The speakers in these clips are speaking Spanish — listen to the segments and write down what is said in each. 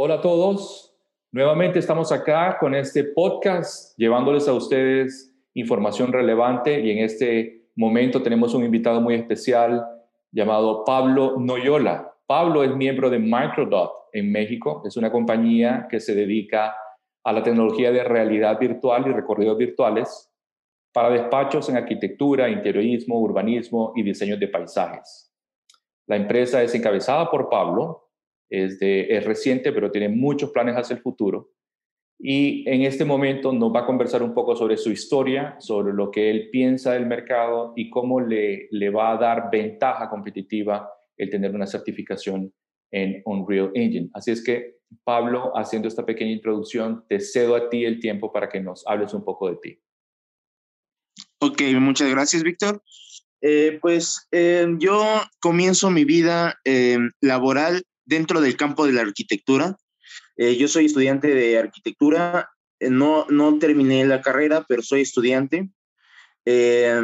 Hola a todos. Nuevamente estamos acá con este podcast llevándoles a ustedes información relevante y en este momento tenemos un invitado muy especial llamado Pablo Noyola. Pablo es miembro de Microdot en México. Es una compañía que se dedica a la tecnología de realidad virtual y recorridos virtuales para despachos en arquitectura, interiorismo, urbanismo y diseño de paisajes. La empresa es encabezada por Pablo, es, es reciente, pero tiene muchos planes hacia el futuro. Y en este momento nos va a conversar un poco sobre su historia, sobre lo que él piensa del mercado y cómo le, le va a dar ventaja competitiva el tener una certificación en Unreal Engine. Así es que, Pablo, haciendo esta pequeña introducción, te cedo a ti el tiempo para que nos hables un poco de ti. Ok, muchas gracias, Víctor. Eh, pues eh, yo comienzo mi vida eh, laboral dentro del campo de la arquitectura. Eh, yo soy estudiante de arquitectura, eh, no, no terminé la carrera, pero soy estudiante. Eh,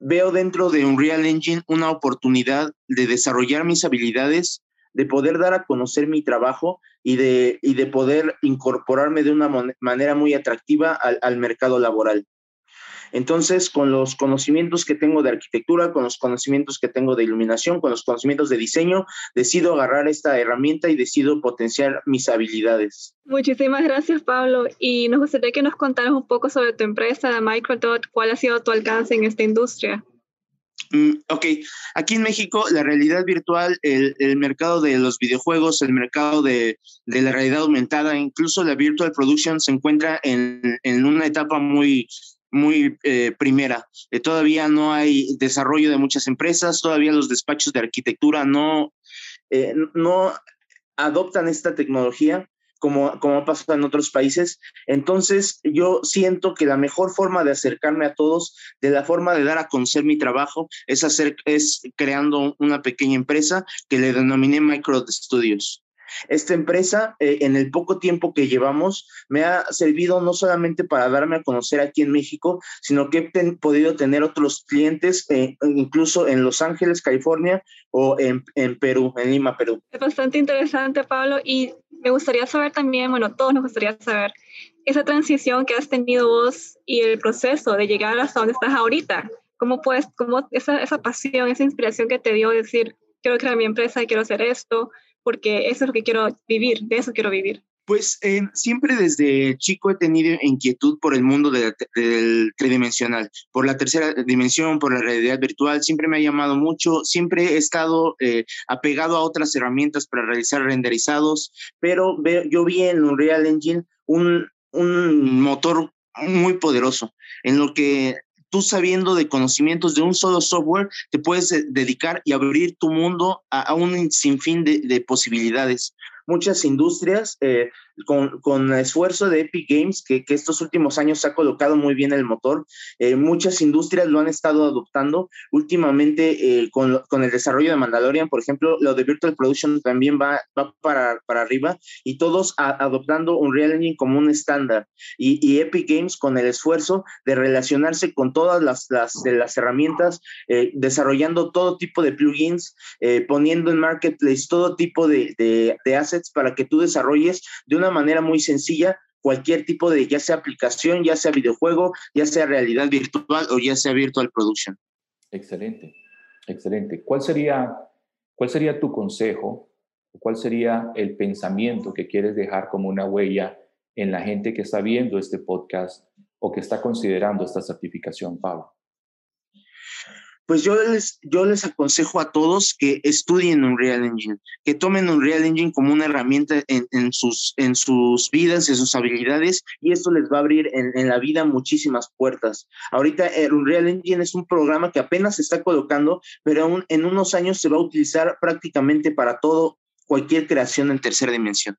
veo dentro de Unreal Engine una oportunidad de desarrollar mis habilidades, de poder dar a conocer mi trabajo y de, y de poder incorporarme de una manera muy atractiva al, al mercado laboral. Entonces, con los conocimientos que tengo de arquitectura, con los conocimientos que tengo de iluminación, con los conocimientos de diseño, decido agarrar esta herramienta y decido potenciar mis habilidades. Muchísimas gracias, Pablo. Y nos gustaría que nos contaras un poco sobre tu empresa, Microdot, cuál ha sido tu alcance en esta industria. Mm, ok, aquí en México la realidad virtual, el, el mercado de los videojuegos, el mercado de, de, la realidad aumentada, incluso la virtual production se encuentra en, en una etapa muy, muy eh, primera. Eh, todavía no hay desarrollo de muchas empresas, todavía los despachos de arquitectura no, eh, no adoptan esta tecnología como, como pasa en otros países. Entonces, yo siento que la mejor forma de acercarme a todos, de la forma de dar a conocer mi trabajo, es, hacer, es creando una pequeña empresa que le denominé Micro Studios. Esta empresa, eh, en el poco tiempo que llevamos, me ha servido no solamente para darme a conocer aquí en México, sino que he ten, podido tener otros clientes, eh, incluso en Los Ángeles, California, o en, en Perú, en Lima, Perú. Es bastante interesante, Pablo, y me gustaría saber también, bueno, todos nos gustaría saber, esa transición que has tenido vos y el proceso de llegar hasta donde estás ahorita. ¿Cómo puedes, cómo esa, esa pasión, esa inspiración que te dio decir, quiero crear mi empresa quiero hacer esto? Porque eso es lo que quiero vivir, de eso quiero vivir. Pues eh, siempre desde chico he tenido inquietud por el mundo de, del tridimensional, por la tercera dimensión, por la realidad virtual, siempre me ha llamado mucho, siempre he estado eh, apegado a otras herramientas para realizar renderizados, pero yo vi en Unreal Engine un motor muy poderoso, en lo que tú sabiendo de conocimientos de un solo software, te puedes dedicar y abrir tu mundo a, a un sinfín de, de posibilidades. Muchas industrias eh, con, con, esfuerzo de Epic Games, que, que, estos últimos años ha colocado muy bien el motor. Eh, muchas industrias lo han estado adoptando. Últimamente, eh, con, con, el desarrollo de Mandalorian, por ejemplo, lo de Virtual Production también va, va para, para arriba y todos a, adoptando Unreal Engine como un estándar. Y, y, Epic Games con el esfuerzo de relacionarse con todas las, las, las herramientas, eh, desarrollando todo tipo de plugins, poniendo en Marketplace todo tipo de, de, de assets para que tú desarrolles de una manera muy sencilla cualquier tipo de, ya sea aplicación, ya sea videojuego, ya sea realidad virtual o ya sea virtual production. Excelente, excelente. ¿Cuál sería, cuál sería tu consejo? ¿Cuál sería el pensamiento que quieres dejar como una huella en la gente que está viendo este podcast o que está considerando esta certificación, Pablo? Pues yo les, yo les aconsejo a todos que estudien Unreal Engine, que tomen Unreal Engine como una herramienta en, en sus, en sus vidas, en sus habilidades, y esto les va a abrir en, en la vida muchísimas puertas. Ahorita el Unreal Engine es un programa que apenas se está colocando, pero aún en unos años se va a utilizar prácticamente para todo, cualquier creación en tercera dimensión.